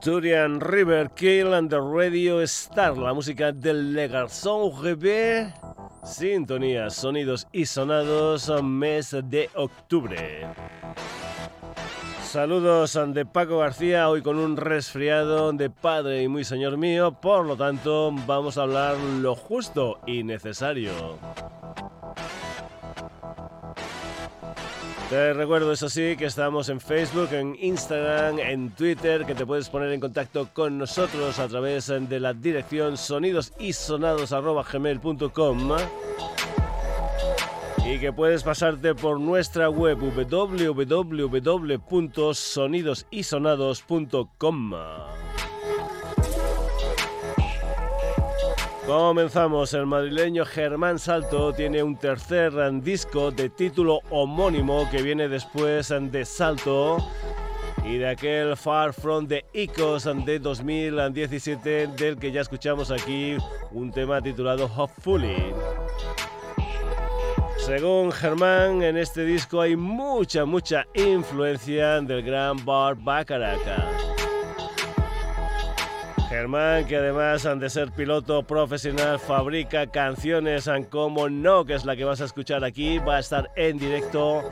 Turian River Kill and the Radio Star, la música del Le Garçon GB, sintonía, sonidos y sonados, mes de octubre. Saludos de Paco García, hoy con un resfriado de padre y muy señor mío, por lo tanto vamos a hablar lo justo y necesario. Te recuerdo, eso sí, que estamos en Facebook, en Instagram, en Twitter, que te puedes poner en contacto con nosotros a través de la dirección sonidosisonados.gmail.com y que puedes pasarte por nuestra web www.sonidosisonados.com. Comenzamos, el madrileño Germán Salto tiene un tercer disco de título homónimo que viene después de Salto y de aquel Far From the Ecos de 2017 del que ya escuchamos aquí un tema titulado Hopefully. Según Germán, en este disco hay mucha, mucha influencia del gran Bar Bacaraca. Germán, que además de ser piloto profesional, fabrica canciones como No, que es la que vas a escuchar aquí, va a estar en directo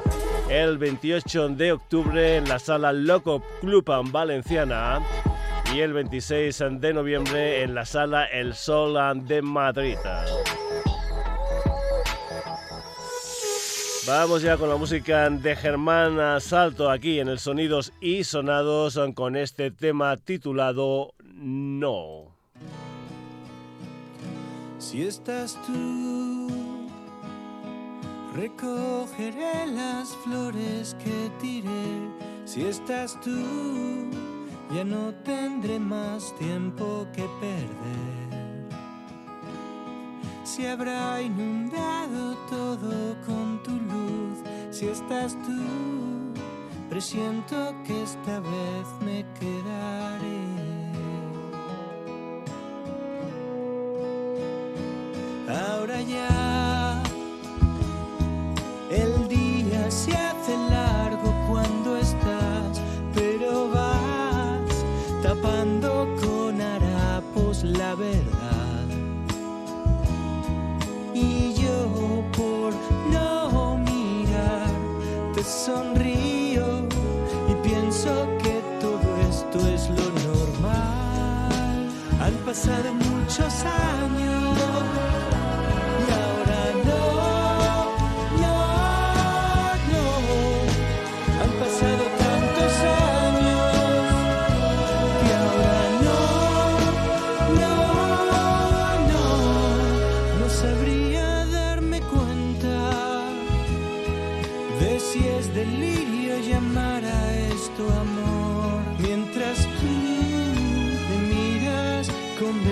el 28 de octubre en la sala Loco Club Valenciana y el 26 de noviembre en la sala El Sol de Madrid. Vamos ya con la música de Germán Salto aquí en el Sonidos y Sonados con este tema titulado no. Si estás tú, recogeré las flores que tiré. Si estás tú, ya no tendré más tiempo que perder. Si habrá inundado todo con tu luz, si estás tú, presiento que esta vez me quedaré. Ahora ya el día se hace largo cuando estás, pero vas tapando con harapos la verdad. Y yo por no mirar te sonrío y pienso que todo esto es lo normal. Han pasado muchos años.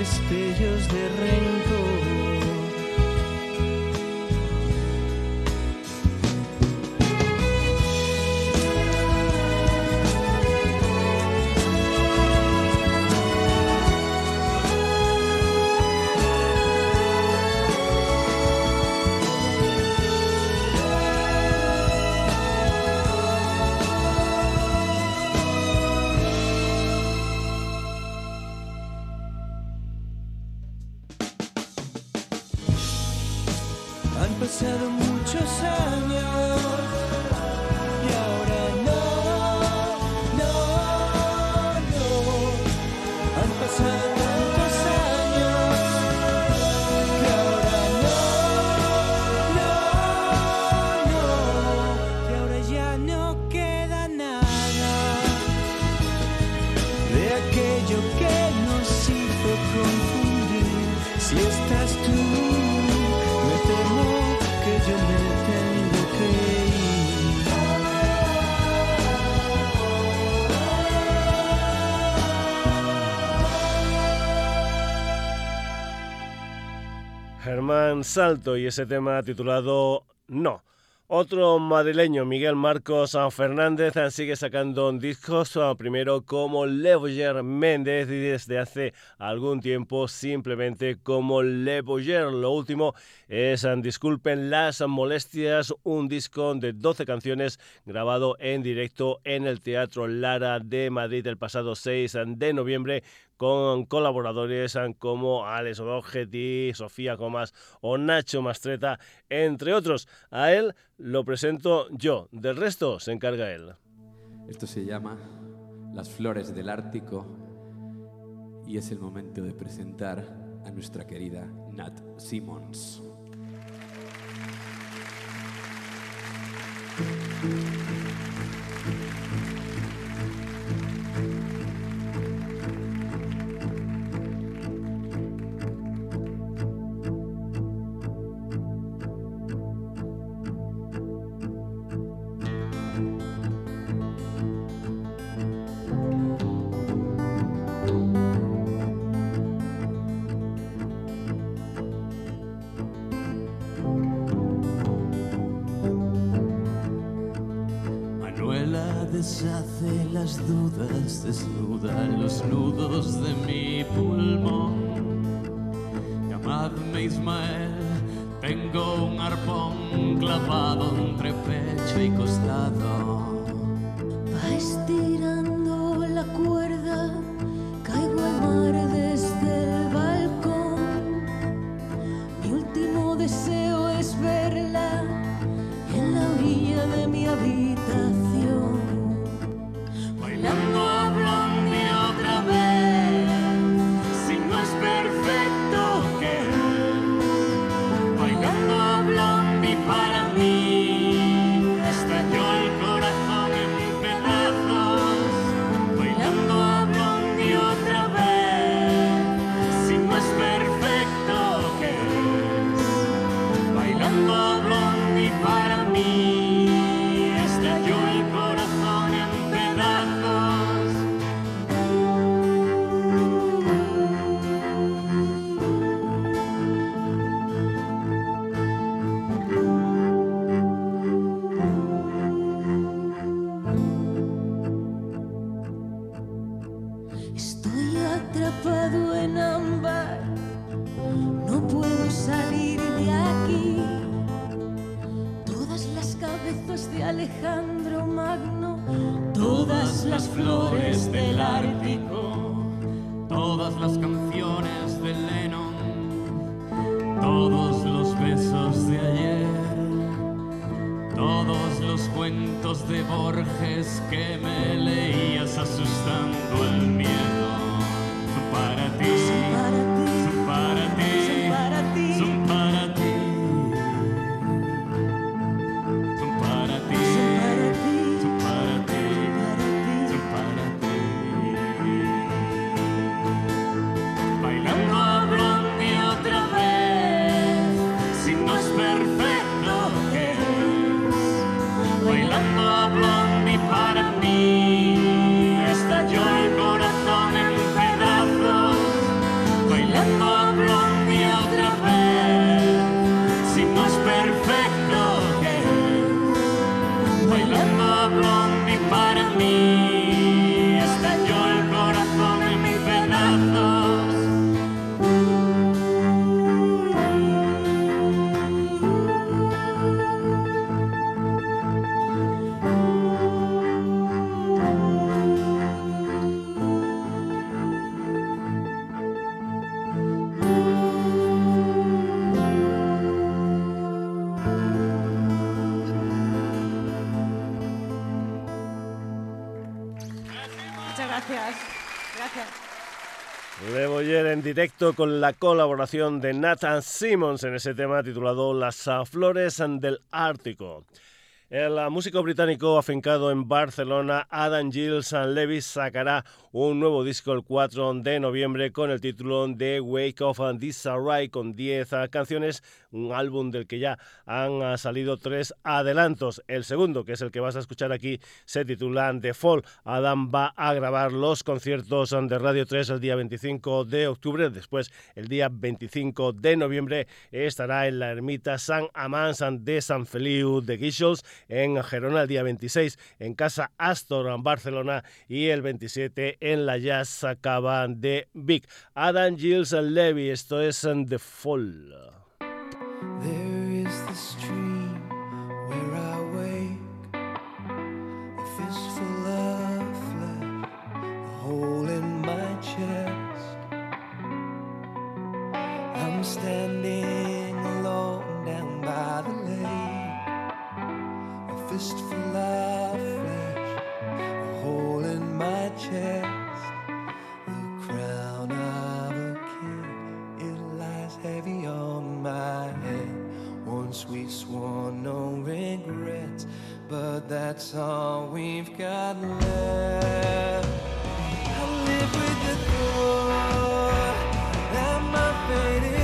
De Salto y ese tema titulado No. Otro madrileño, Miguel Marcos Fernández, sigue sacando discos, primero como Le Méndez y desde hace algún tiempo simplemente como Le Lo último es, disculpen las molestias, un disco de 12 canciones grabado en directo en el Teatro Lara de Madrid el pasado 6 de noviembre con colaboradores como Alex Rogetti, Sofía Comas o Nacho Mastreta, entre otros. A él lo presento yo, del resto se encarga él. Esto se llama Las Flores del Ártico y es el momento de presentar a nuestra querida Nat Simmons. Directo con la colaboración de Nathan Simmons en ese tema titulado Las Flores del Ártico. El músico británico afincado en Barcelona, Adam Gilles Levis, sacará un nuevo disco el 4 de noviembre con el título de Wake of Disarray, con 10 canciones, un álbum del que ya han salido tres adelantos. El segundo, que es el que vas a escuchar aquí, se titula The Fall. Adam va a grabar los conciertos de Radio 3 el día 25 de octubre, después el día 25 de noviembre estará en la ermita San Amán de San Feliu de Guixols en Gerona el día 26, en Casa Astor en Barcelona y el 27 en la Jazz Cava de Vic. Adam Gilles Levy, esto es There is the stream where I wake, a fistful of flesh, a hole in my chest. I'm standing alone down by the lake, a fistful of flesh, a hole in my chest. Fall. that's all we've got left. I live with the thought that my fate is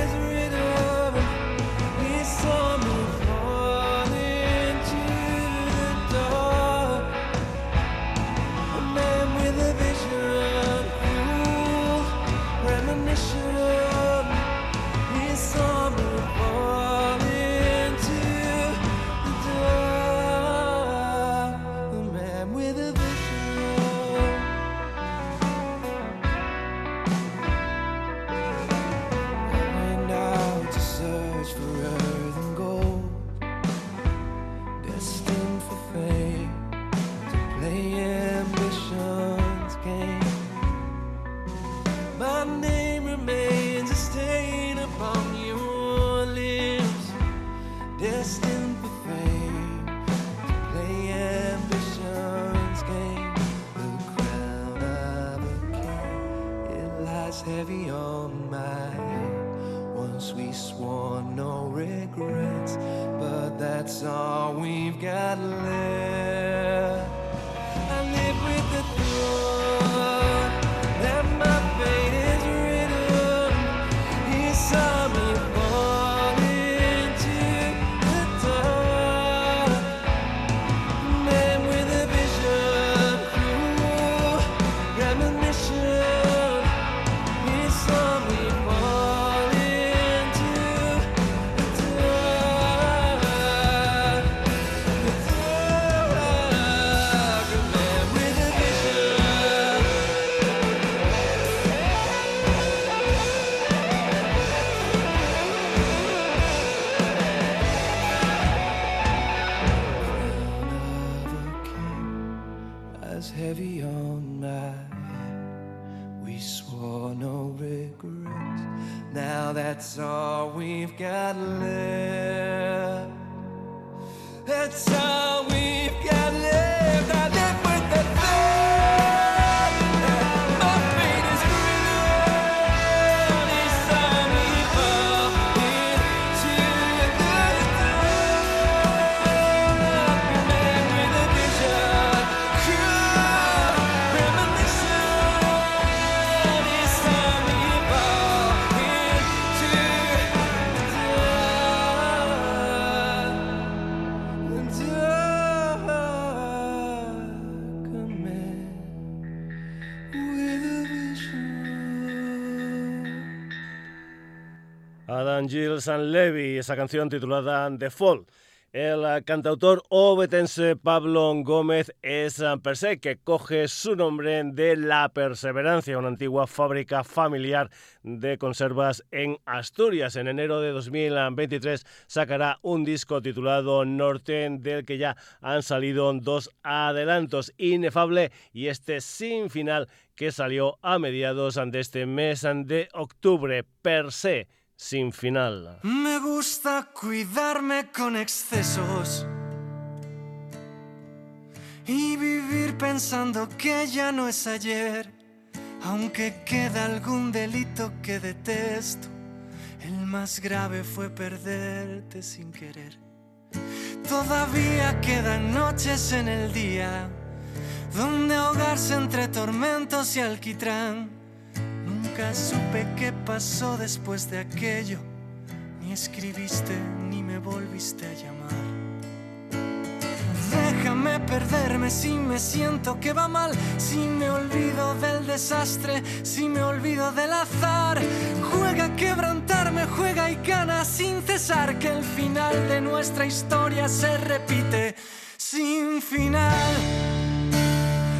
And Levy, esa canción titulada The Fall. El eh, cantautor obetense Pablo Gómez es eh, per se que coge su nombre de La Perseverancia, una antigua fábrica familiar de conservas en Asturias. En enero de 2023 sacará un disco titulado Norte, del que ya han salido dos adelantos, Inefable y este Sin Final, que salió a mediados de este mes de octubre. Per se, sin final. Me gusta cuidarme con excesos y vivir pensando que ya no es ayer, aunque queda algún delito que detesto. El más grave fue perderte sin querer. Todavía quedan noches en el día donde ahogarse entre tormentos y alquitrán. Nunca supe qué pasó después de aquello, ni escribiste ni me volviste a llamar. Déjame perderme si me siento que va mal, si me olvido del desastre, si me olvido del azar. Juega a quebrantarme, juega y gana sin cesar, que el final de nuestra historia se repite sin final.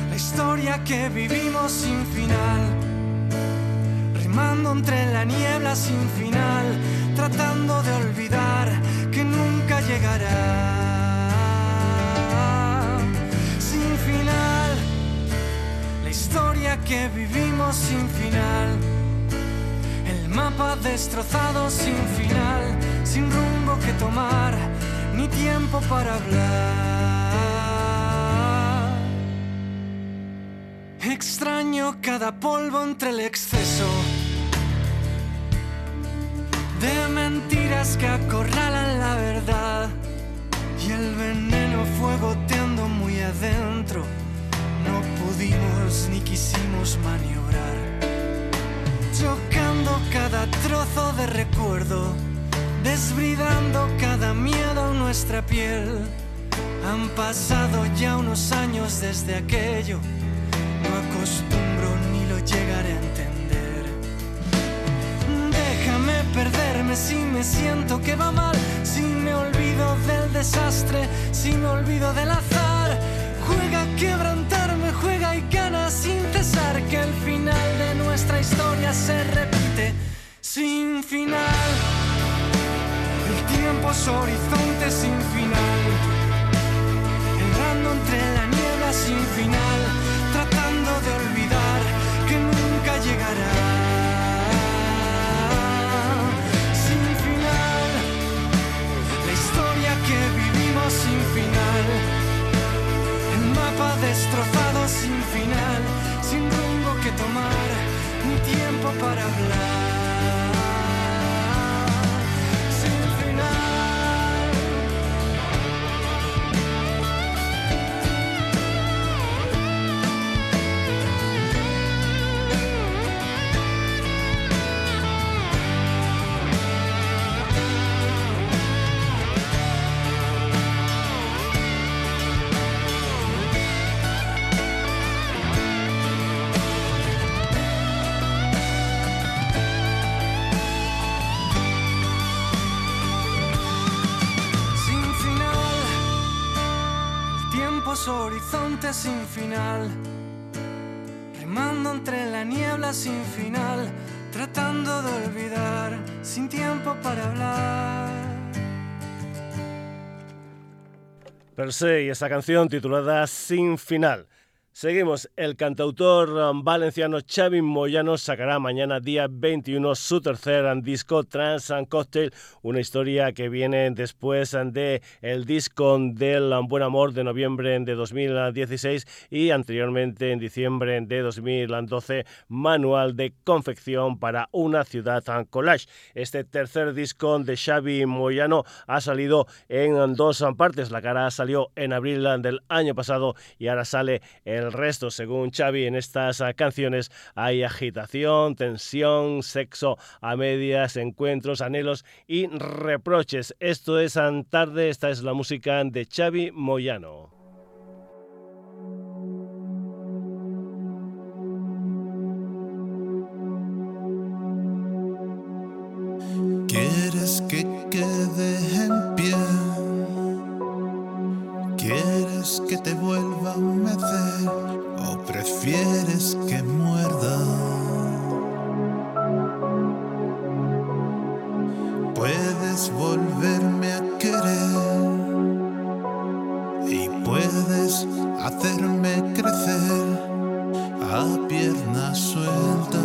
La historia que vivimos sin final, entre la niebla sin final, tratando de olvidar que nunca llegará. historia que vivimos sin final. El mapa destrozado sin final, sin rumbo que tomar, ni tiempo para hablar. Extraño cada polvo entre el exceso de mentiras que acorralan la verdad y el veneno fue goteando muy adentro no pudimos ni quisimos maniobrar. Chocando cada trozo de recuerdo, desbridando cada miedo en nuestra piel. Han pasado ya unos años desde aquello, no acostumbro ni lo llegaré a entender. Perderme si me siento que va mal, si me olvido del desastre, si me olvido del azar. Juega a quebrantarme, juega y gana sin cesar que el final de nuestra historia se repite sin final. El tiempo es horizonte sin final, sin final, remando entre la niebla sin final, tratando de olvidar, sin tiempo para hablar. Per se y esa canción titulada Sin final. Seguimos, el cantautor um, valenciano Xavi Moyano sacará mañana día 21 su tercer disco Trans and Cocktail, una historia que viene después de el disco del um, Buen Amor de noviembre de 2016 y anteriormente en diciembre de 2012 Manual de confección para una ciudad collage. Este tercer disco de Xavi Moyano ha salido en dos partes, la cara salió en abril del año pasado y ahora sale en el resto, según Xavi, en estas ah, canciones hay agitación, tensión, sexo a medias, encuentros, anhelos y reproches. Esto es Tarde, esta es la música de Xavi Moyano. ¿Quieres que quede en pie? ¿Quieres que te vuelva a mecer o prefieres que muerda? Puedes volverme a querer y puedes hacerme crecer a pierna suelta.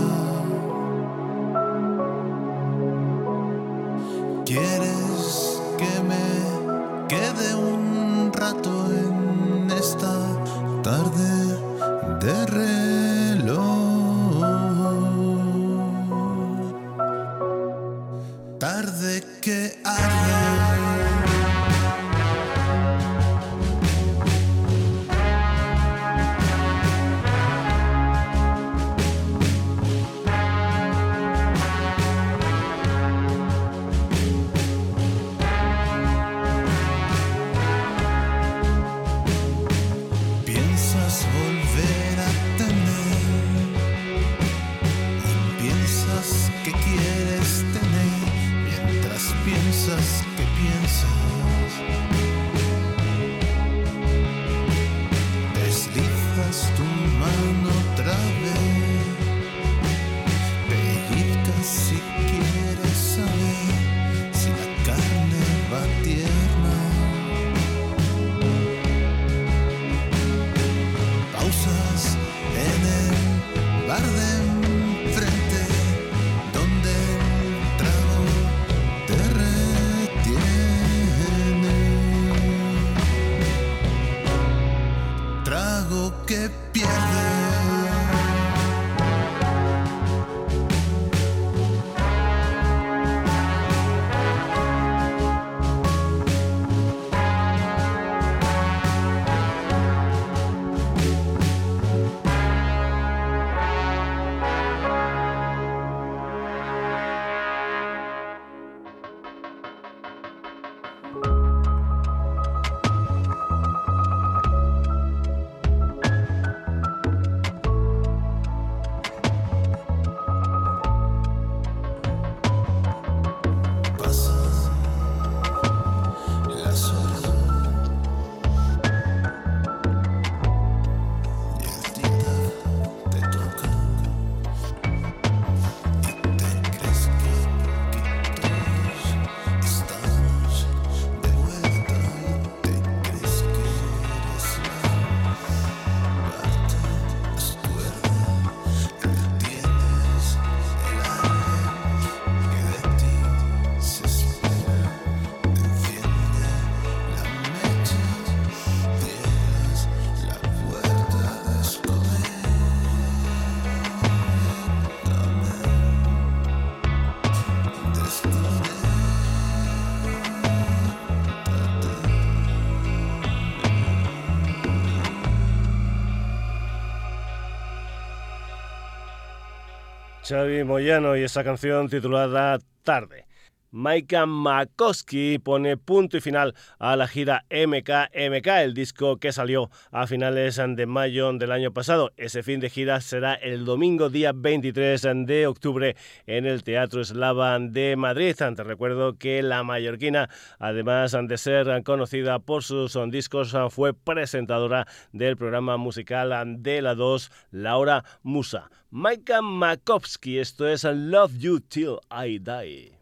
Xavi Moyano y esa canción titulada Tarde. Maika Makowski pone punto y final a la gira MKMK, el disco que salió a finales de mayo del año pasado. Ese fin de gira será el domingo día 23 de octubre en el Teatro Eslava de Madrid. Te recuerdo que la mallorquina, además de ser conocida por sus discos, fue presentadora del programa musical de la 2, Laura Musa. Maika Makowski, esto es Love You Till I Die.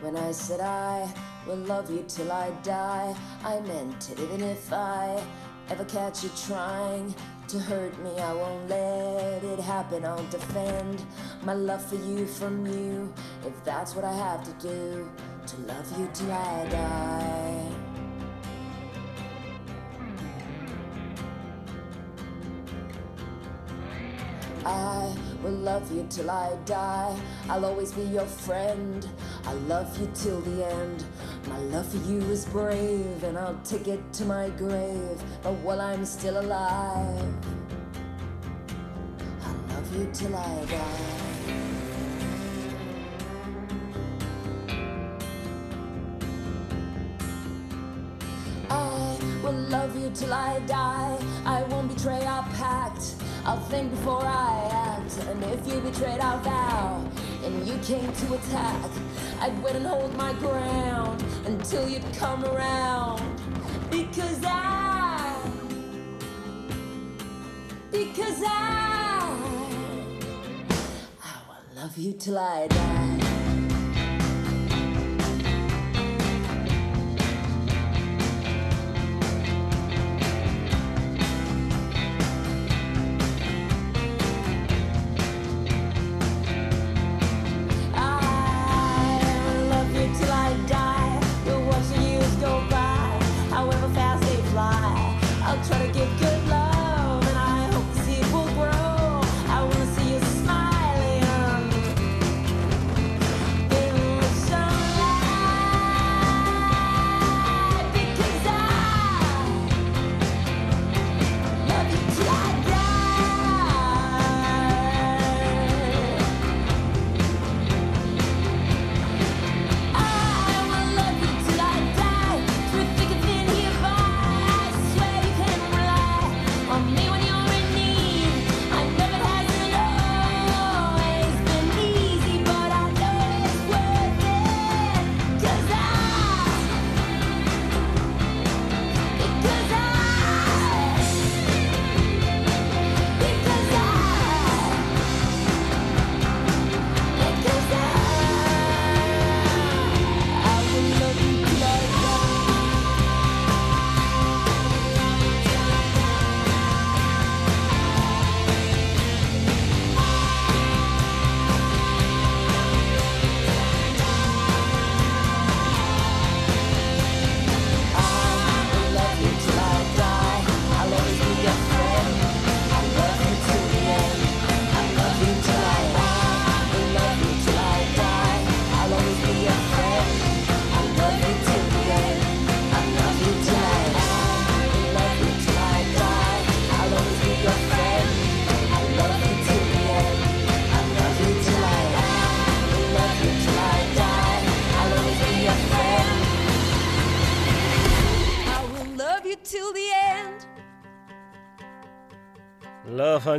When I said I will love you till I die, I meant it. Even if I ever catch you trying to hurt me, I won't let it happen. I'll defend my love for you from you, if that's what I have to do to love you till I die. I will love you till I die. I'll always be your friend. I'll love you till the end. My love for you is brave, and I'll take it to my grave. But while I'm still alive, I'll love you till I die. I will love you till I die. I won't betray our pact. I'll think before I act. And if you betrayed our vow and you came to attack, I'd wait and hold my ground until you'd come around. Because I, because I, I will love you till I die.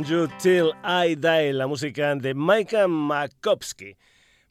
You till I die, la música de Micah Makowski.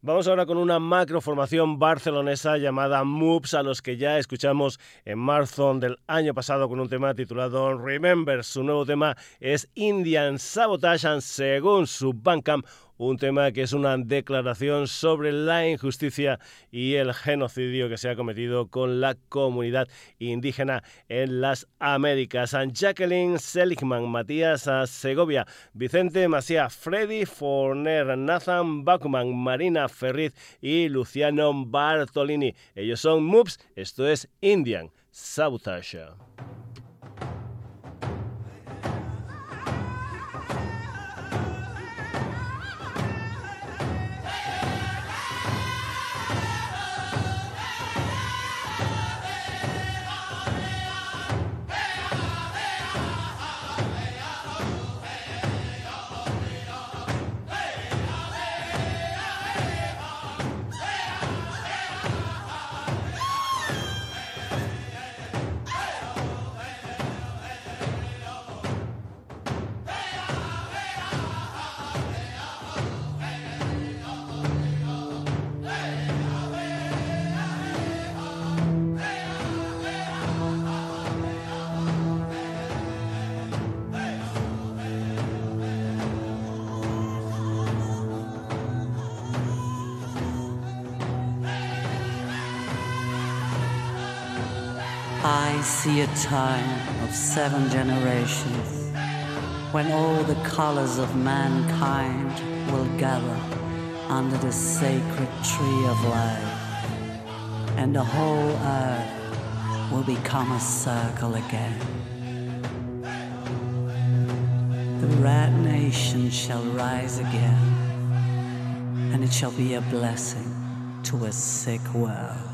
Vamos ahora con una macroformación barcelonesa llamada Moops, a los que ya escuchamos en marzo del año pasado con un tema titulado Remember. Su nuevo tema es Indian Sabotage, and según su Bandcamp, un tema que es una declaración sobre la injusticia y el genocidio que se ha cometido con la comunidad indígena en las Américas. San Jacqueline Seligman, Matías Segovia, Vicente Masía, Freddy Forner, Nathan Bachman, Marina Ferriz y Luciano Bartolini. Ellos son MOOPS, esto es Indian Sabotage. I see a time of seven generations when all the colors of mankind will gather under the sacred tree of life, and the whole earth will become a circle again. The rat nation shall rise again, and it shall be a blessing to a sick world.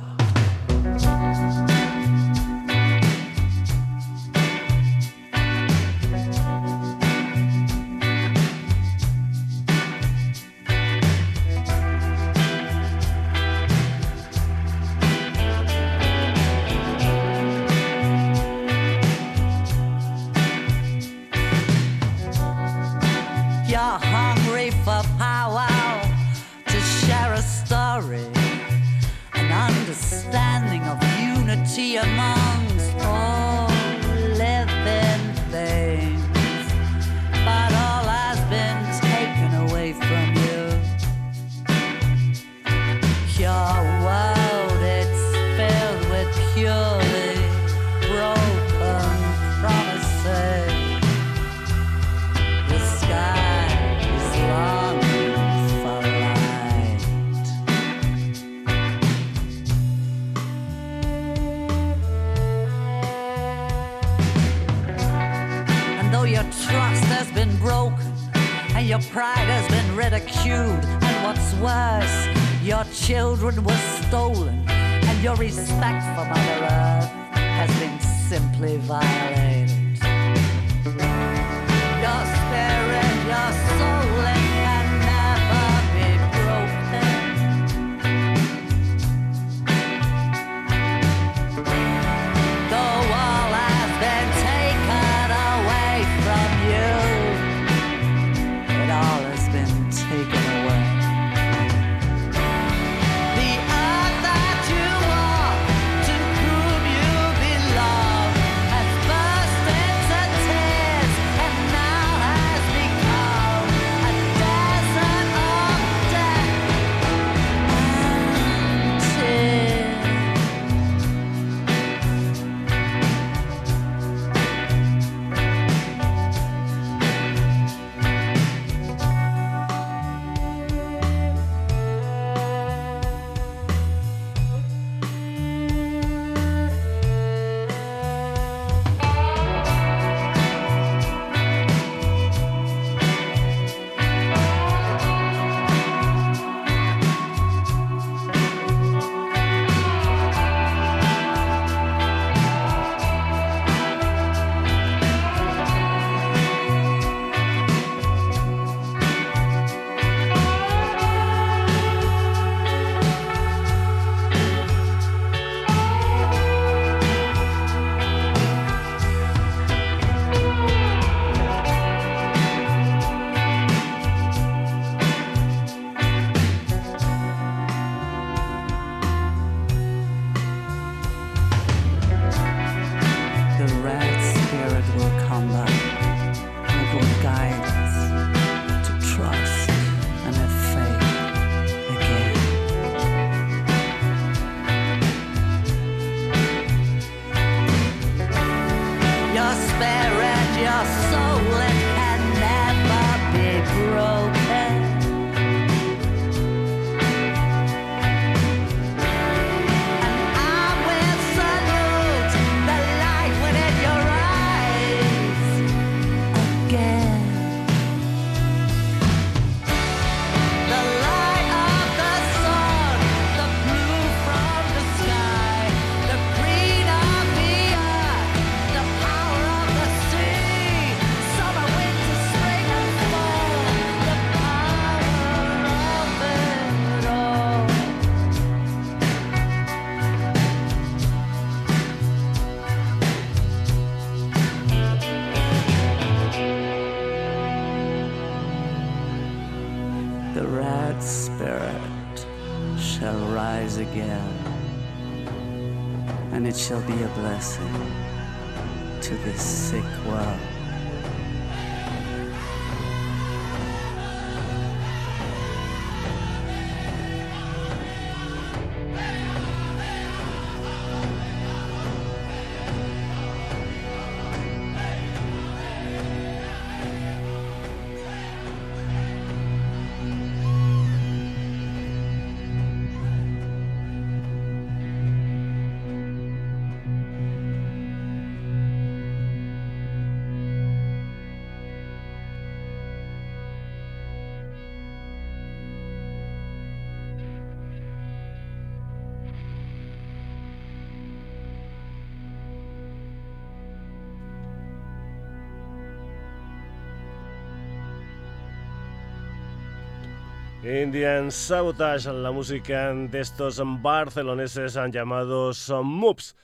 Indian Sabotage, la música de estos barceloneses llamados Moops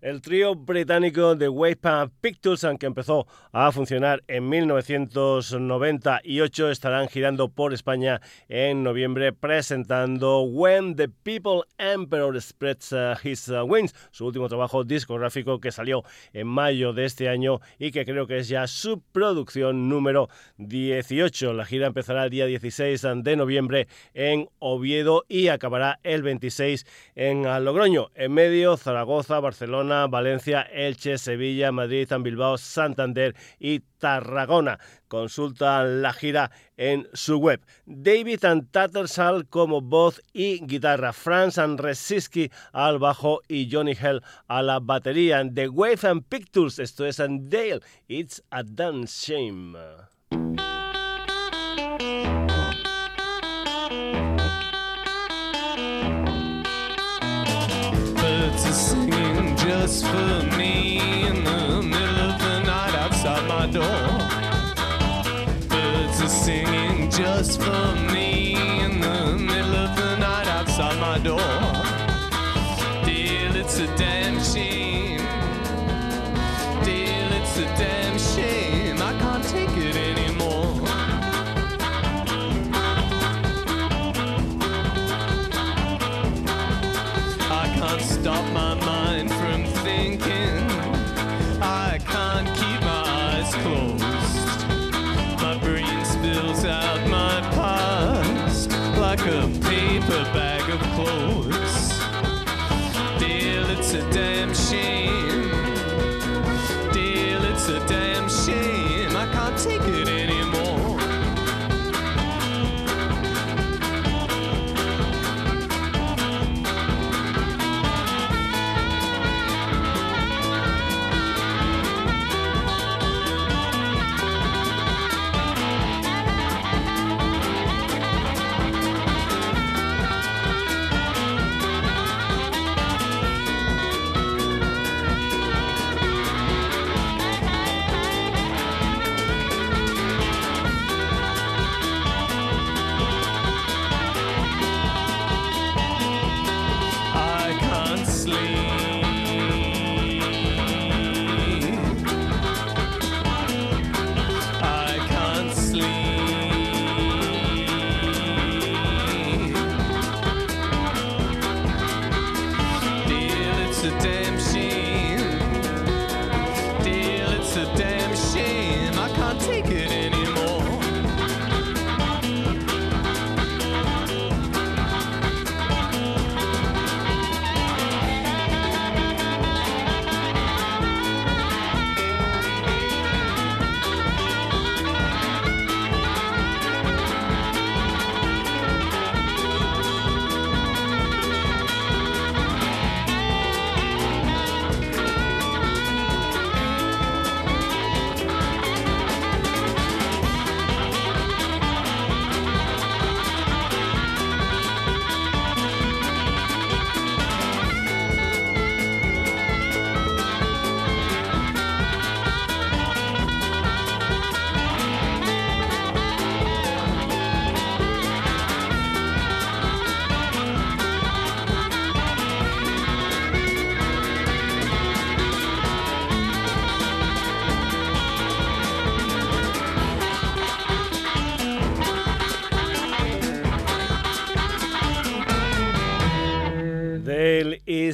el trío británico de Wave Pictures, aunque empezó a funcionar en 1998, estarán girando por España en noviembre presentando When the People Emperor Spreads uh, His Wings, su último trabajo discográfico que salió en mayo de este año y que creo que es ya su producción número 18. La gira empezará el día 16 de noviembre en Oviedo y acabará el 26 en Logroño. En medio, Zaragoza, Barcelona, Valencia, Elche, Sevilla, Madrid, Bilbao, Santander y Tarragona. Consulta la gira en su web. David Tattersall como voz y guitarra. Franz Resiski al bajo y Johnny Hell a la batería. The Wave and Pictures, esto es Dale. It's a damn shame. Just for me in the middle of the night outside my door. Birds are singing just for me in the middle of the night outside my door.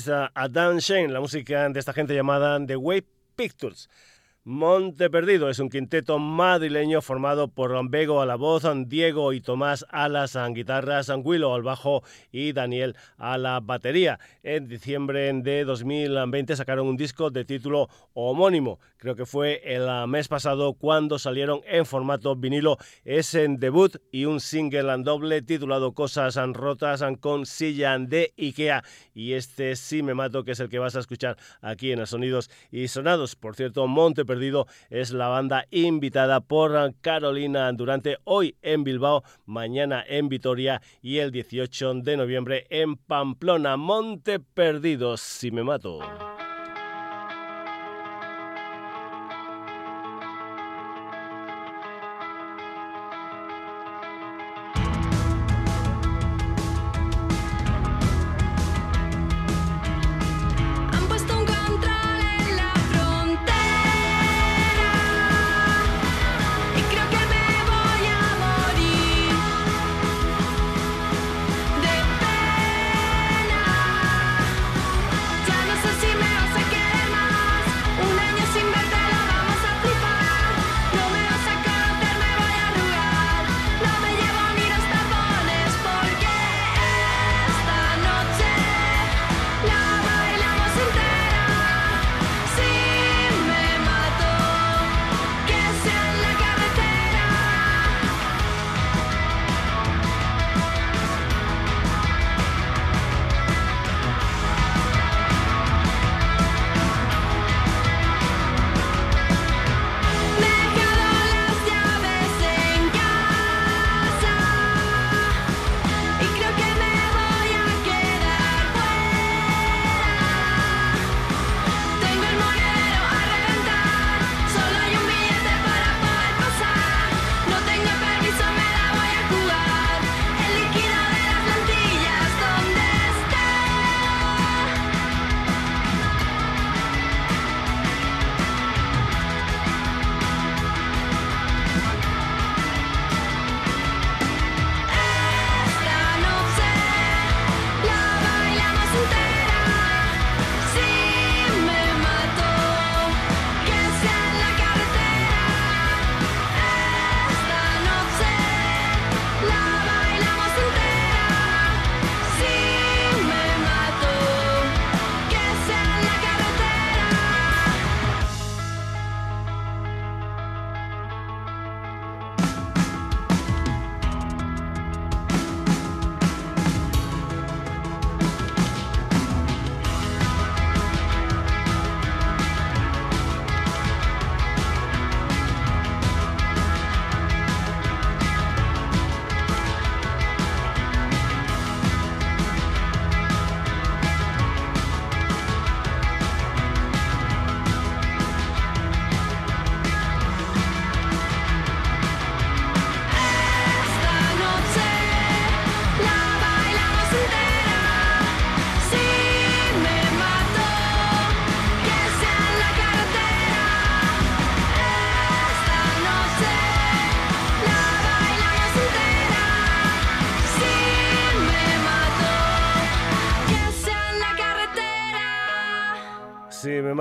A, Dan Shane, la música de esta gente llamada The Way Pictures. Monte Perdido es un quinteto madrileño formado por Bego a la voz, Diego y Tomás a las guitarras, Willow al bajo y Daniel a la batería. En diciembre de 2020 sacaron un disco de título homónimo. Creo que fue el mes pasado cuando salieron en formato vinilo. Es en debut y un single doble titulado Cosas rotas con silla de Ikea. Y este sí me mato, que es el que vas a escuchar aquí en los Sonidos y Sonados. Por cierto, Monte Perdido es la banda invitada por Carolina Durante hoy en Bilbao, mañana en Vitoria y el 18 de noviembre en Pamplona. Monte Perdido, si me mato.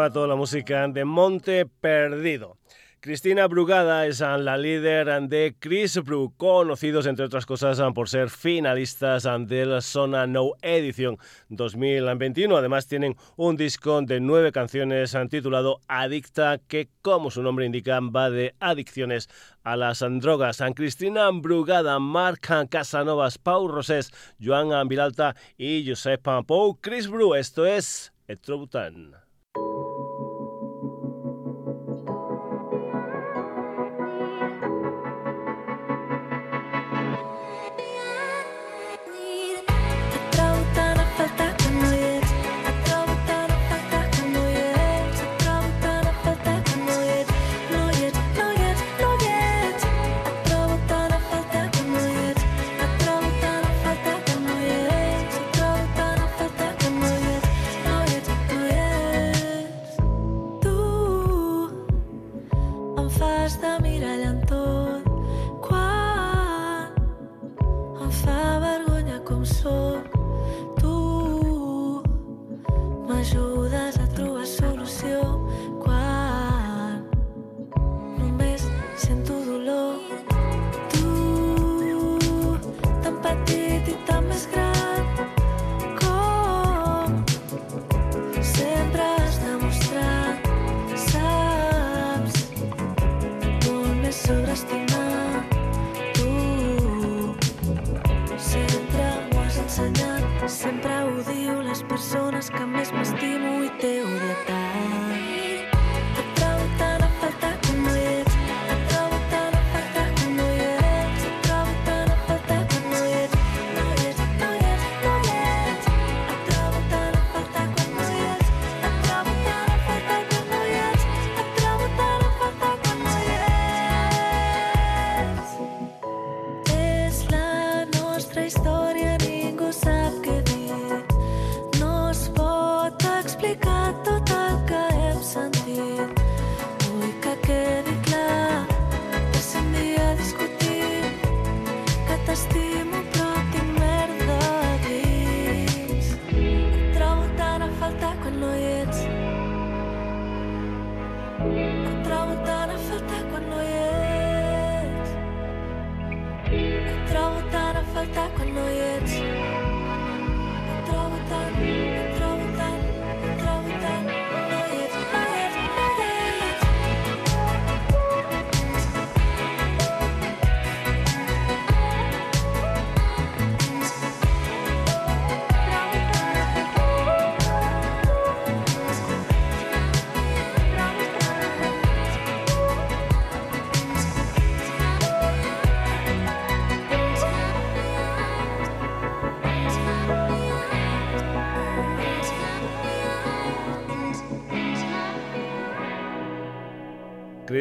Toda la música de Monte Perdido. Cristina Brugada es la líder de Chris Bru, conocidos entre otras cosas por ser finalistas del Sona No Edition 2021. Además tienen un disco de nueve canciones titulado Adicta, que como su nombre indica va de adicciones a las drogas. San Cristina Brugada, Marc Casanovas, Pau Rosés, Joan Vilalta y Josep Pou. Chris Bru, esto es Etrobutan.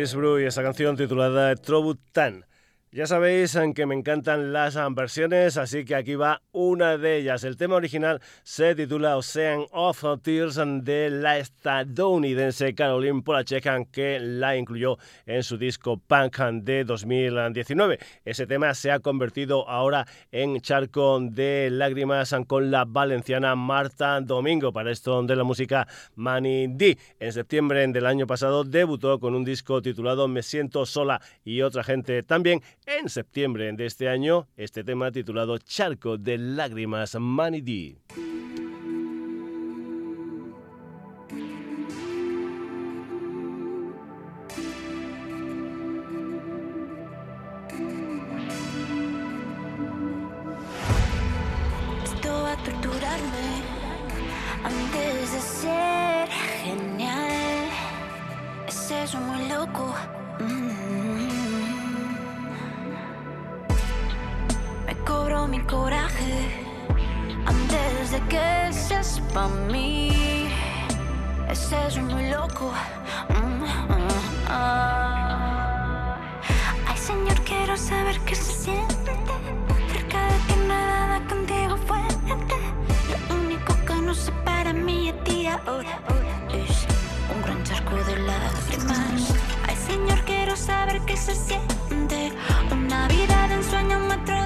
Chris Bru y esa canción titulada Trobutan. Ya sabéis en que me encantan las ah, versiones, así que aquí va una de ellas. El tema original se titula Ocean of Tears de la estadounidense Caroline Polachek, que la incluyó en su disco Punk de 2019. Ese tema se ha convertido ahora en charco de lágrimas con la valenciana Marta Domingo para esto de la música Money D. En septiembre del año pasado debutó con un disco titulado Me siento sola y otra gente también en septiembre de este año este tema titulado Charco de Lágrimas Money D. Ser genial. Loco. Mm. Me cobro mi coraje antes de que seas pa' mí. Es eso muy loco. Mm, mm, ah. Ay, señor, quiero saber qué se siente cerca de ti. Nada contigo fuerte. Lo único que nos separa a mí y a ti ahora es un gran charco de lágrimas. Ay, señor, quiero saber qué se siente. Una vida de ensueño, un metro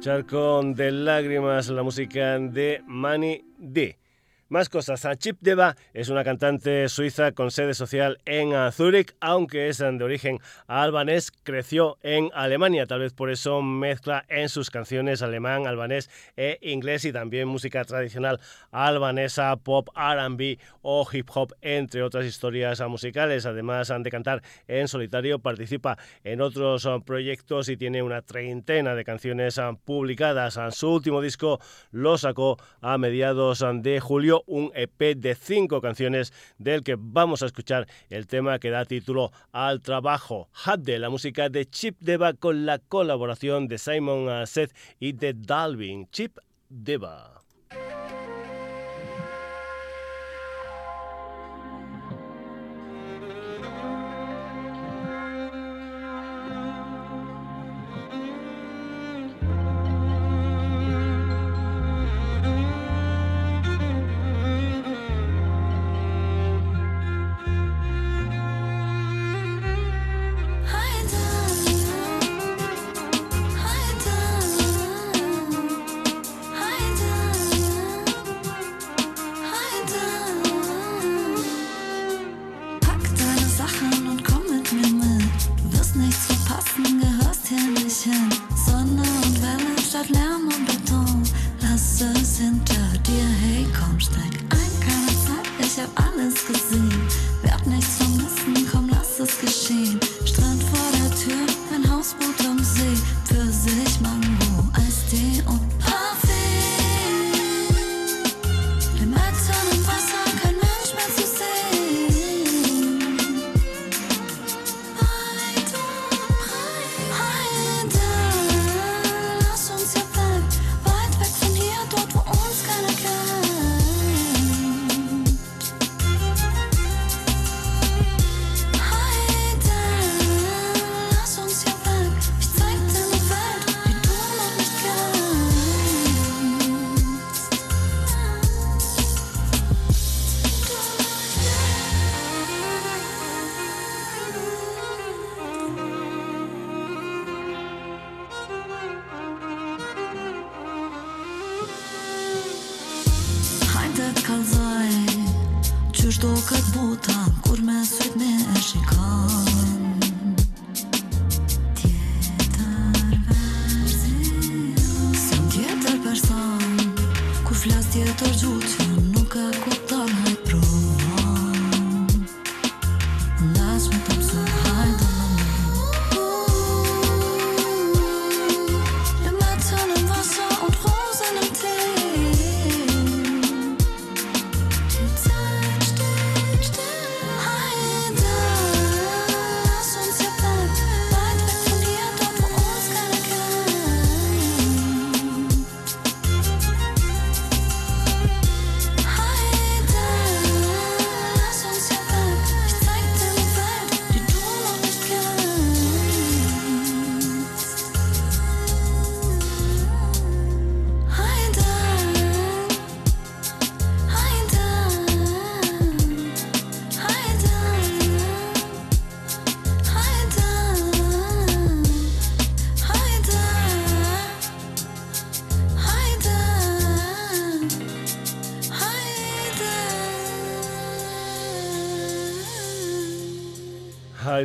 Charco de lágrimas, la música de Mani D. Más cosas. Chip Deva es una cantante suiza con sede social en Zúrich, aunque es de origen albanés, creció en Alemania. Tal vez por eso mezcla en sus canciones alemán, albanés e inglés y también música tradicional albanesa, pop, RB o hip hop, entre otras historias musicales. Además de cantar en solitario, participa en otros proyectos y tiene una treintena de canciones publicadas. Su último disco lo sacó a mediados de julio un EP de cinco canciones del que vamos a escuchar el tema que da título al trabajo. Hadde, la música de Chip Deva con la colaboración de Simon Seth y de Dalvin. Chip Deva.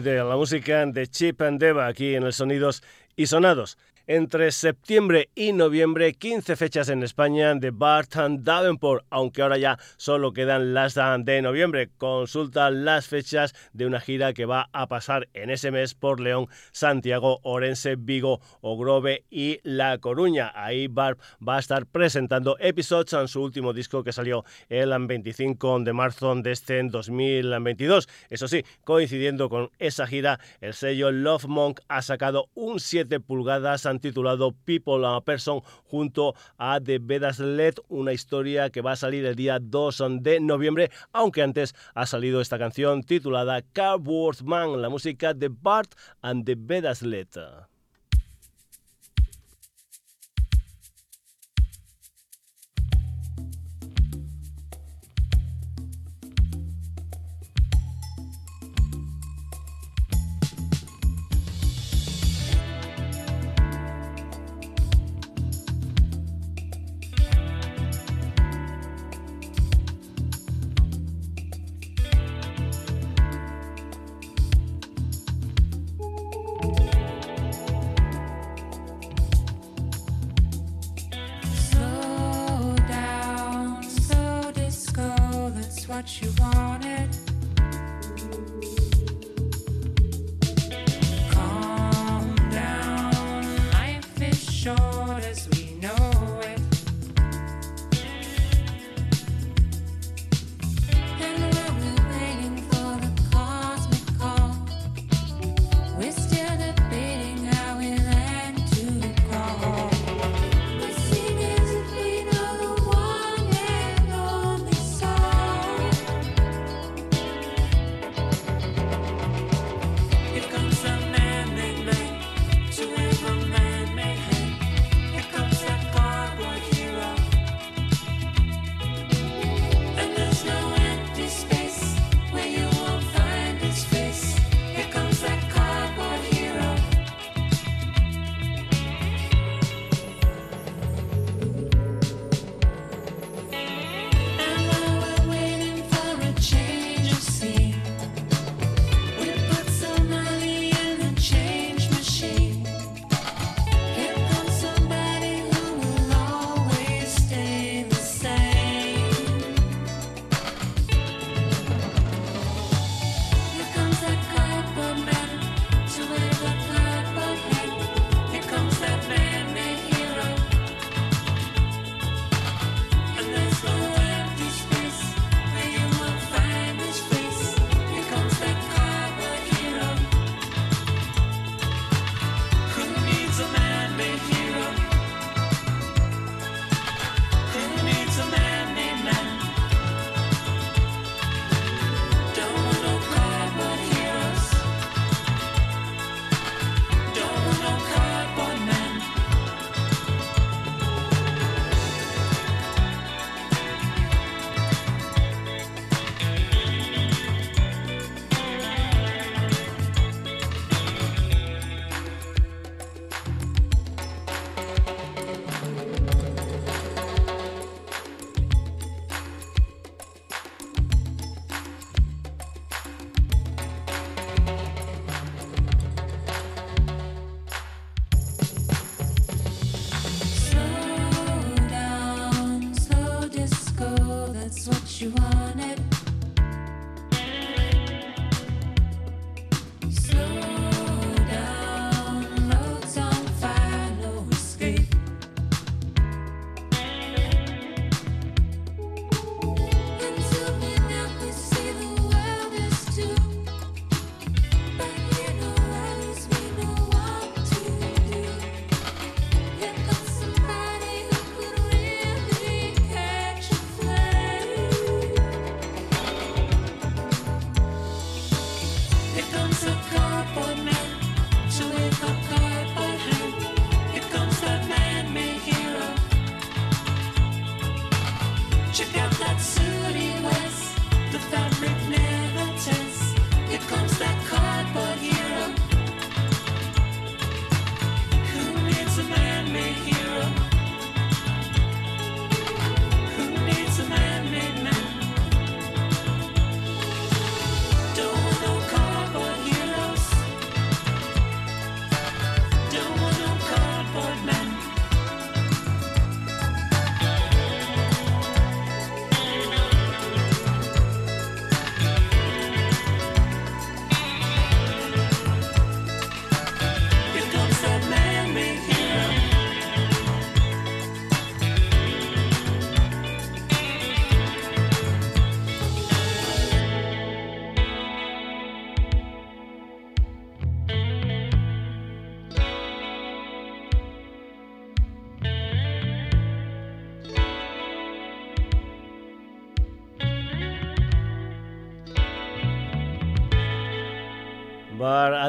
De la música de Chip and Deva aquí en el Sonidos y Sonados entre septiembre y noviembre, 15 fechas en España de Bart Davenport, aunque ahora ya solo quedan las de noviembre. Consulta las fechas de una gira que va a pasar en ese mes por León, Santiago, Orense, Vigo, Ogrove y La Coruña. Ahí Bart va a estar presentando Episodes en su último disco que salió el 25 de marzo de este 2022. Eso sí, coincidiendo con esa gira, el sello Love Monk ha sacado un 7 pulgadas titulado People a Person junto a The Vedas Led, una historia que va a salir el día 2 de noviembre, aunque antes ha salido esta canción titulada Cardboard Man, la música de Bart and The Vedas Led.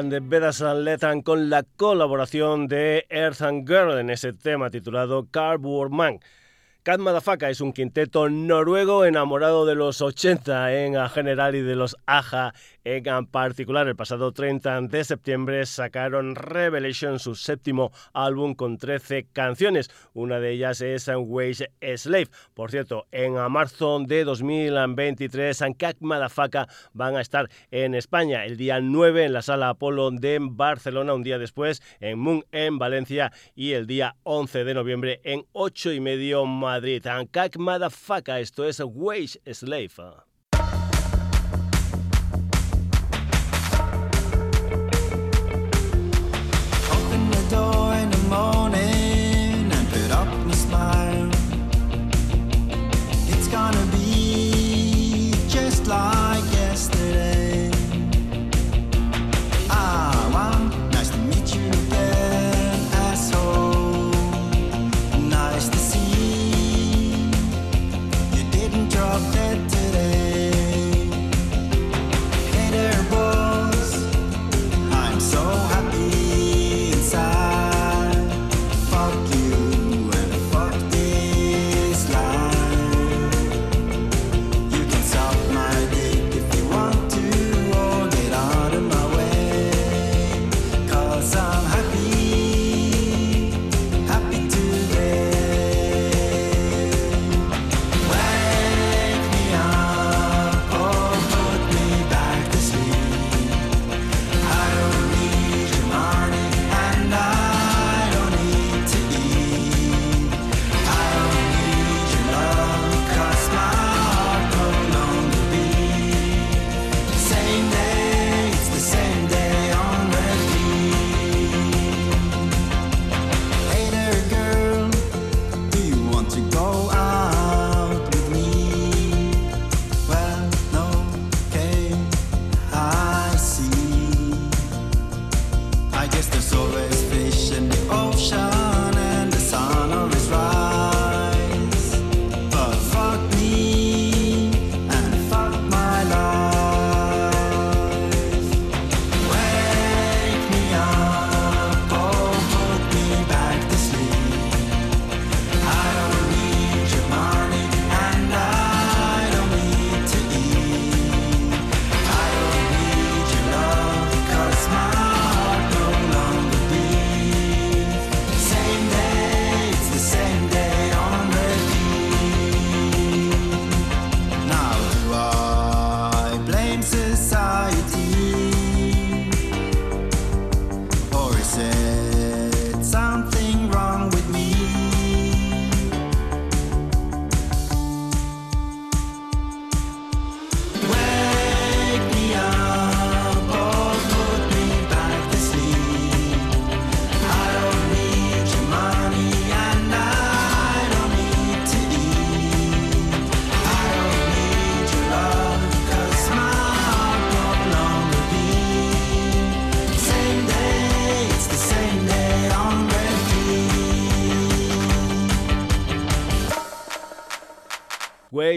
The Vedas Letan con la colaboración de Earth and Girl en ese tema titulado Cardboard Man. Cat Madafaka es un quinteto noruego enamorado de los 80 en general y de los Aja en particular. El pasado 30 de septiembre sacaron Revelation, su séptimo álbum con 13 canciones. Una de ellas es Ways Slave. Por cierto, en marzo de 2023, Cat Madafaka van a estar en España el día 9 en la Sala Apolo de Barcelona, un día después en Moon en Valencia y el día 11 de noviembre en 8 y medio Madrid. Ankak Madafaka, esto es Ways Slave.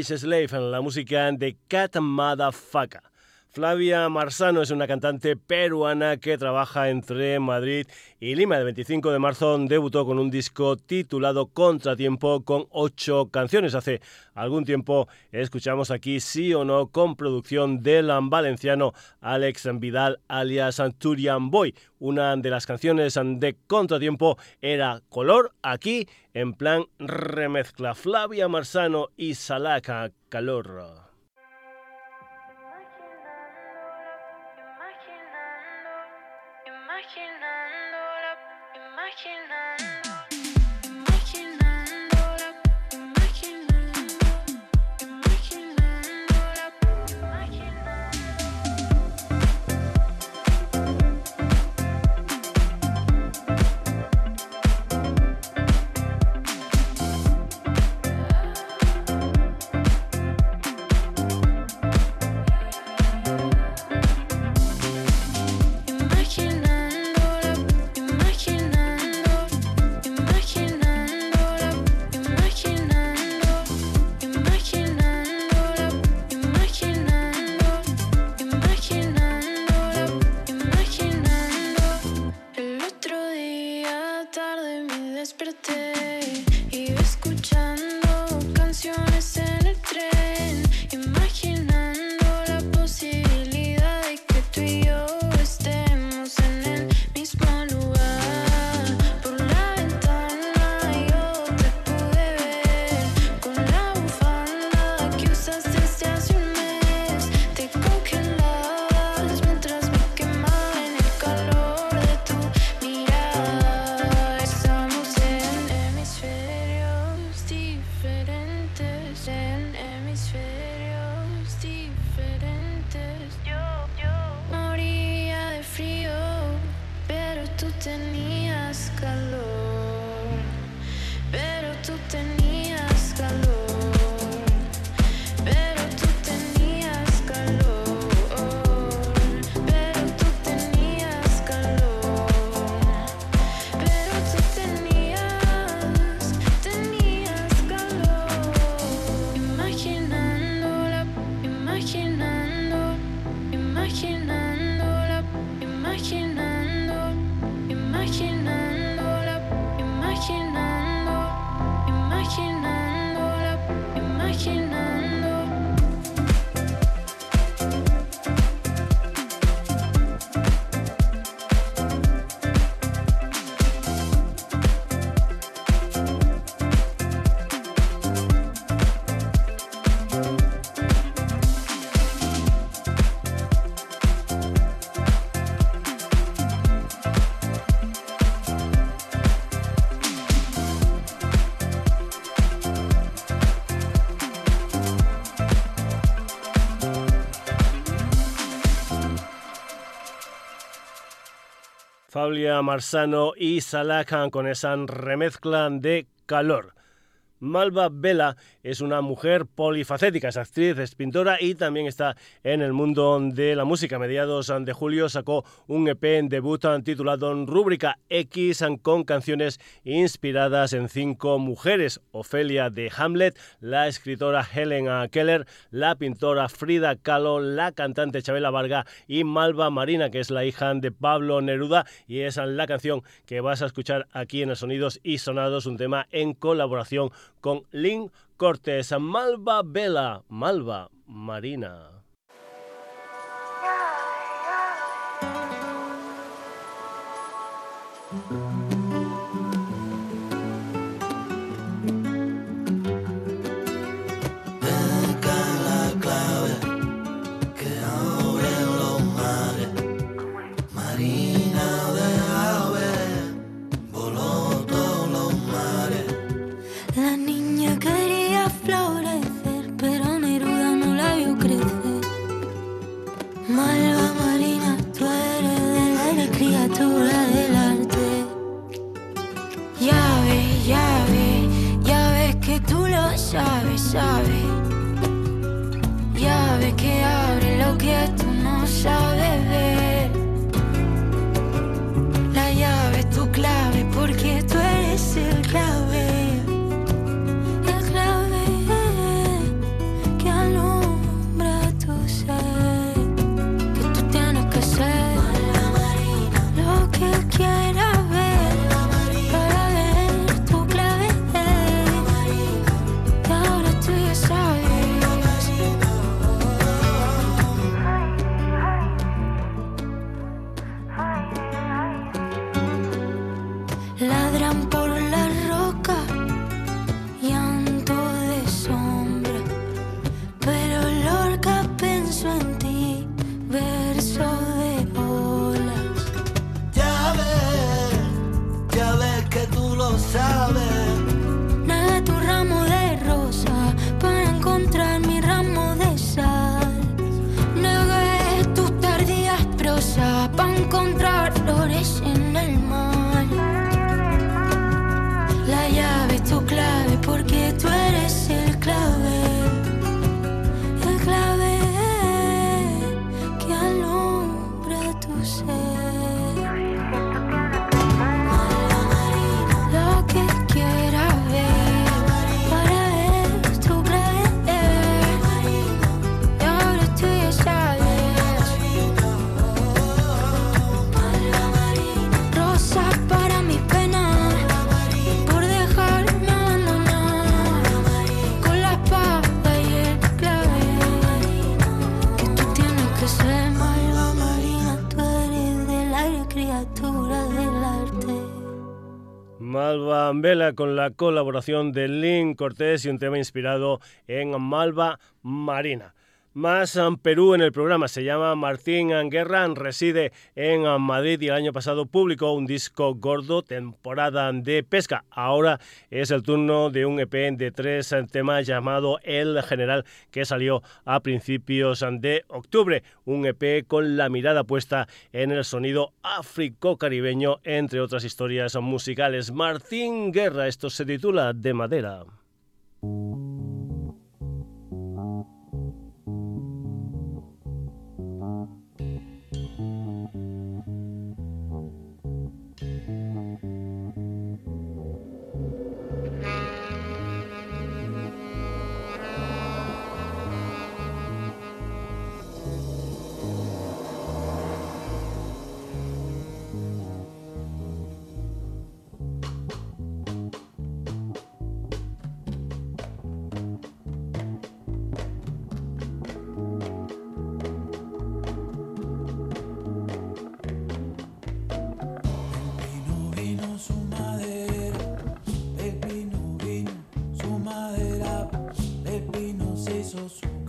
Slave en la música de Cat Motherfucker. Flavia Marsano es una cantante peruana que trabaja entre Madrid y Lima. El 25 de marzo debutó con un disco titulado Contratiempo con ocho canciones. Hace algún tiempo escuchamos aquí Sí o No con producción del valenciano Alex Vidal alias Anturian Boy. Una de las canciones de Contratiempo era Color aquí en plan remezcla. Flavia Marsano y Salaca Calor. Fabia Marsano y Salakan con esa remezcla de calor. Malva Vela es una mujer polifacética, es actriz, es pintora y también está en el mundo de la música. A mediados de julio sacó un EP en debut titulado Rúbrica X con canciones inspiradas en cinco mujeres: Ofelia de Hamlet, la escritora Helen Keller, la pintora Frida Kahlo, la cantante Chabela Varga y Malva Marina, que es la hija de Pablo Neruda y es la canción que vas a escuchar aquí en el Sonidos y Sonados, un tema en colaboración con Lynn Cortés, Malva Vela, Malva Marina. Vela con la colaboración de Lynn Cortés y un tema inspirado en Malva Marina. Más Perú en el programa. Se llama Martín Guerra, reside en Madrid y el año pasado publicó un disco gordo, temporada de pesca. Ahora es el turno de un EP de tres temas llamado El General, que salió a principios de octubre. Un EP con la mirada puesta en el sonido áfrico-caribeño, entre otras historias musicales. Martín Guerra, esto se titula De Madera. los.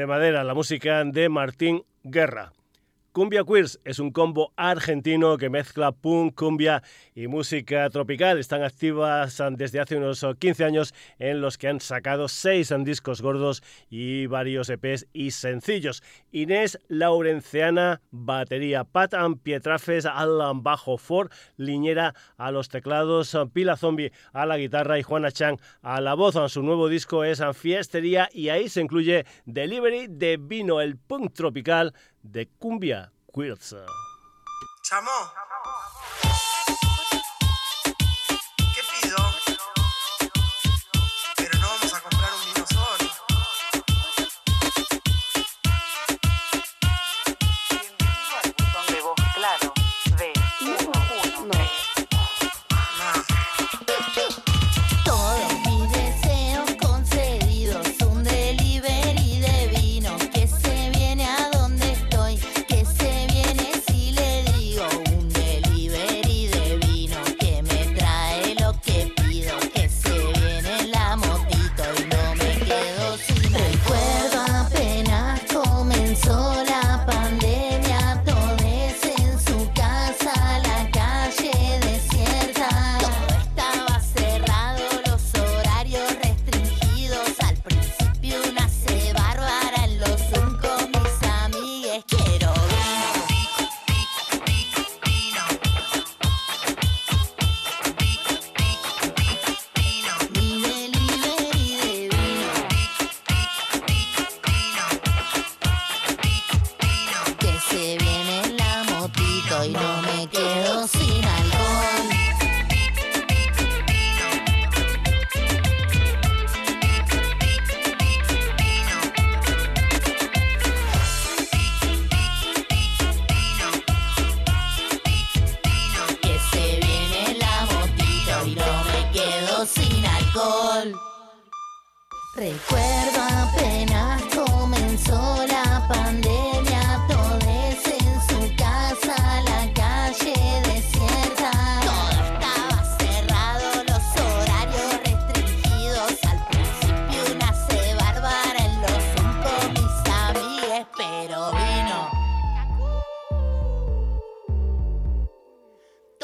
De madera, la música de Martín Guerra. Cumbia Queers es un combo argentino que mezcla punk, cumbia y música tropical. Están activas desde hace unos 15 años en los que han sacado 6 discos gordos y varios EPs y sencillos. Inés Laurenciana, batería, Pat Pietrafes al bajo, Ford Liñera a los teclados, Pila Zombie a la guitarra y Juana Chang a la voz. Su nuevo disco es Fiestería y ahí se incluye Delivery de Vino, el punk tropical de Cumbia Quilts. Chamo.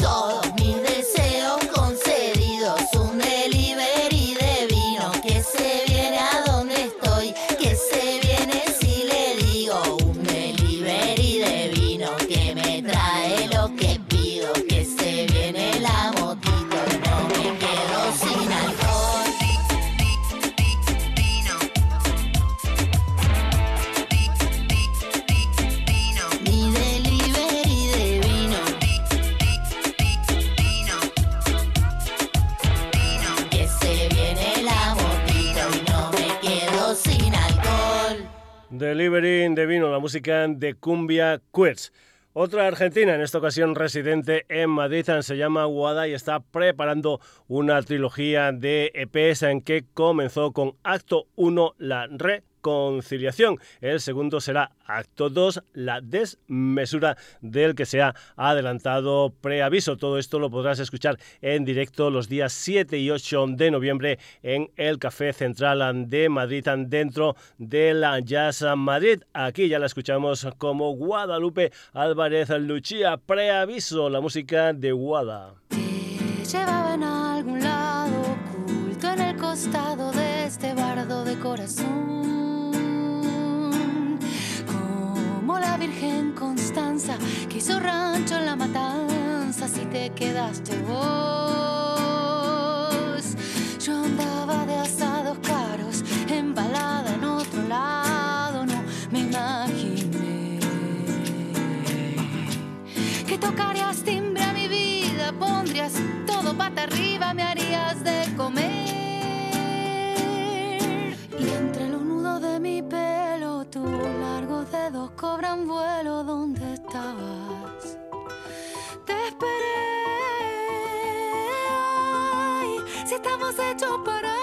Oh. me. De Cumbia Quirts. Otra argentina, en esta ocasión residente en Madrid, se llama Guada y está preparando una trilogía de EPs en que comenzó con Acto 1, La Re conciliación. El segundo será acto 2, la desmesura del que se ha adelantado preaviso. Todo esto lo podrás escuchar en directo los días 7 y 8 de noviembre en el Café Central de Madrid, dentro de la Jazz Madrid. Aquí ya la escuchamos como Guadalupe Álvarez Luchía. Preaviso, la música de Guada. llevaban a algún lado oculto en el costado de este bardo de corazón Virgen Constanza que hizo rancho en la matanza si te quedaste vos. Yo andaba de asados caros, embalada en otro lado, no me imaginé que tocarías timbre a mi vida, pondrías todo pata arriba, me harías de comer y entre los nudos de mi pelo tu largo dedos cobran vuelo donde estabas. Te esperé. si estamos hechos para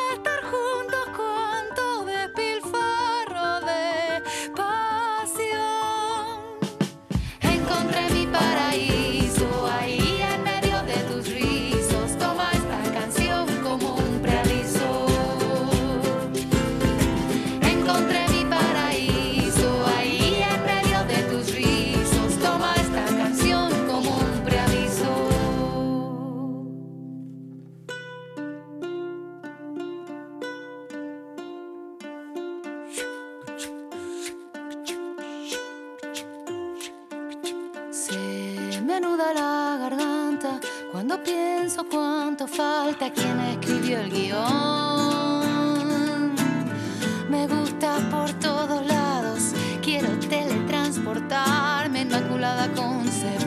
me la garganta cuando pienso cuánto falta quien escribió el guion. Me gusta por todos lados, quiero teletransportarme Inmaculada Concepción.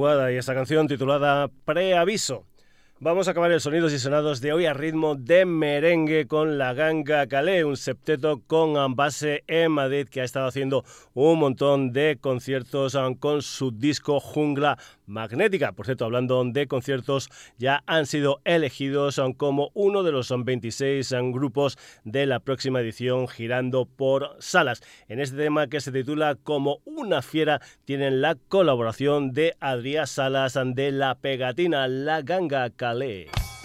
Y esta canción titulada Preaviso. Vamos a acabar el sonidos y sonados de hoy a ritmo de merengue con la Ganga Calais, un septeto con base en Madrid que ha estado haciendo un montón de conciertos con su disco Jungla Magnética. Por cierto, hablando de conciertos, ya han sido elegidos como uno de los 26 um, grupos de la próxima edición girando por salas. En este tema que se titula Como una fiera tienen la colaboración de Adrián Salas de La Pegatina, La Ganga Calais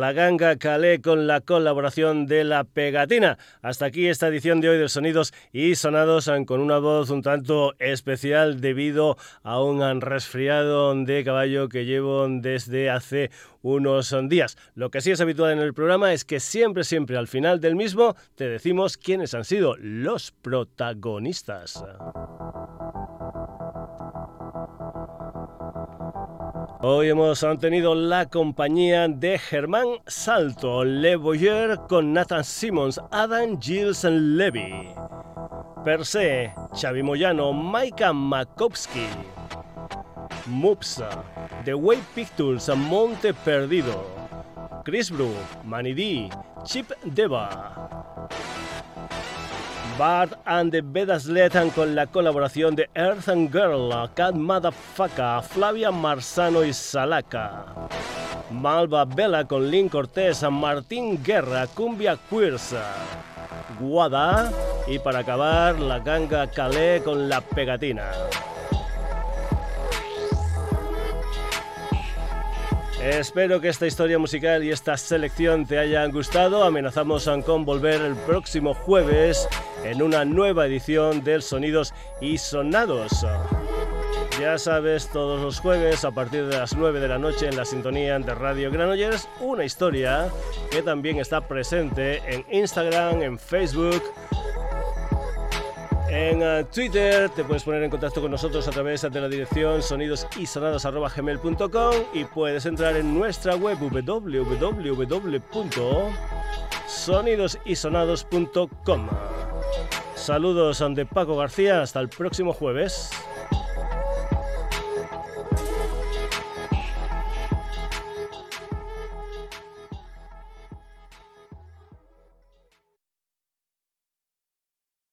la ganga Calé con la colaboración de la pegatina. Hasta aquí esta edición de hoy de Sonidos y Sonados con una voz un tanto especial debido a un resfriado de caballo que llevo desde hace unos días. Lo que sí es habitual en el programa es que siempre, siempre al final del mismo te decimos quiénes han sido los protagonistas. Hoy hemos tenido la compañía de Germán Salto, Le Boyer con Nathan Simmons, Adam Gilles Levy, Per se, Xavi Moyano, Maika Makowski, Mupsa, The Way Pictures, Monte Perdido, Chris Bru, Manidi, Chip Deva. Bart and the Bedaslet con la colaboración de Earth and Girl, Cat Motherfucker, Flavia Marzano y Salaka. Malva Bella con Lynn Cortés, Martín Guerra, Cumbia Queers, Guada y para acabar la ganga Calais con la pegatina. Espero que esta historia musical y esta selección te hayan gustado. Amenazamos con volver el próximo jueves en una nueva edición del Sonidos y Sonados. Ya sabes, todos los jueves a partir de las 9 de la noche en la sintonía de Radio Granollers, una historia que también está presente en Instagram, en Facebook en eh, Twitter te puedes poner en contacto con nosotros a través de la dirección sonidosisonados.gmail.com y puedes entrar en nuestra web www sonidosysonados.com. Saludos de Paco García, hasta el próximo jueves.